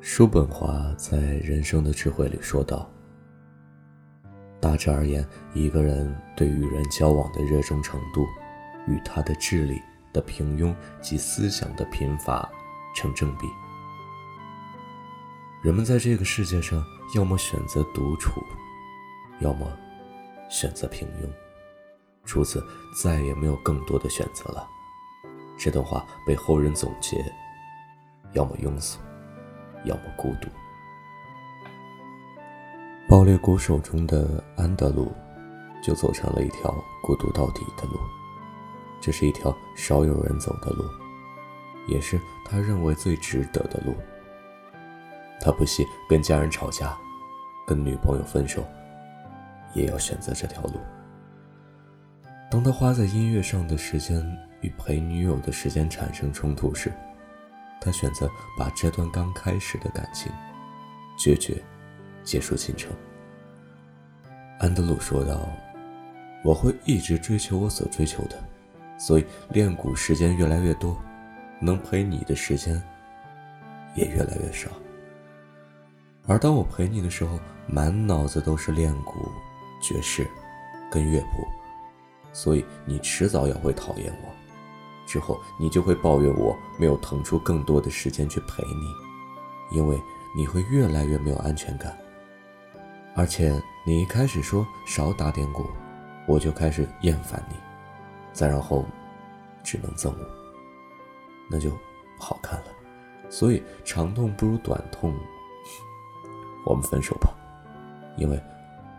叔本华在《人生的智慧》里说道：“大致而言，一个人对与人交往的热衷程度，与他的智力的平庸及思想的贫乏成正比。人们在这个世界上，要么选择独处，要么选择平庸，除此再也没有更多的选择了。”这段话被后人总结：要么庸俗。要么孤独。暴裂鼓手中的安德鲁，就走上了一条孤独到底的路。这是一条少有人走的路，也是他认为最值得的路。他不惜跟家人吵架，跟女朋友分手，也要选择这条路。当他花在音乐上的时间与陪女友的时间产生冲突时，他选择把这段刚开始的感情决绝结束进程。安德鲁说道：“我会一直追求我所追求的，所以练鼓时间越来越多，能陪你的时间也越来越少。而当我陪你的时候，满脑子都是练鼓、爵士跟乐谱，所以你迟早也会讨厌我。”之后，你就会抱怨我没有腾出更多的时间去陪你，因为你会越来越没有安全感。而且，你一开始说少打点鼓，我就开始厌烦你，再然后，只能憎恶，那就不好看了。所以，长痛不如短痛，我们分手吧，因为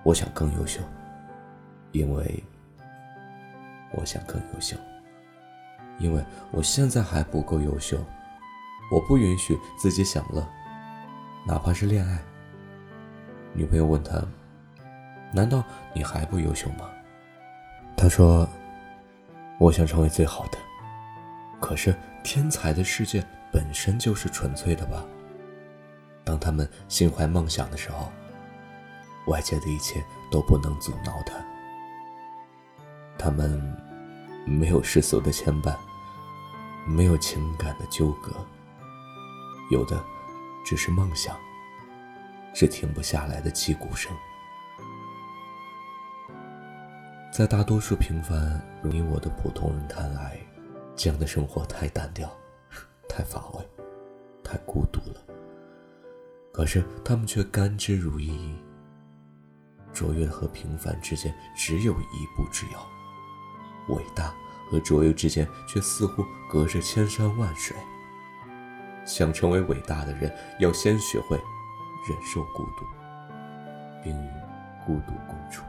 我想更优秀，因为我想更优秀。因为我现在还不够优秀，我不允许自己享乐，哪怕是恋爱。女朋友问他：“难道你还不优秀吗？”他说：“我想成为最好的。”可是天才的世界本身就是纯粹的吧？当他们心怀梦想的时候，外界的一切都不能阻挠他。他们没有世俗的牵绊。没有情感的纠葛，有的只是梦想，是停不下来的击鼓声。在大多数平凡如你我的普通人看来，这样的生活太单调，太乏味，太孤独了。可是他们却甘之如饴。卓越和平凡之间只有一步之遥，伟大。和卓越之间却似乎隔着千山万水。想成为伟大的人，要先学会忍受孤独，并与孤独共处。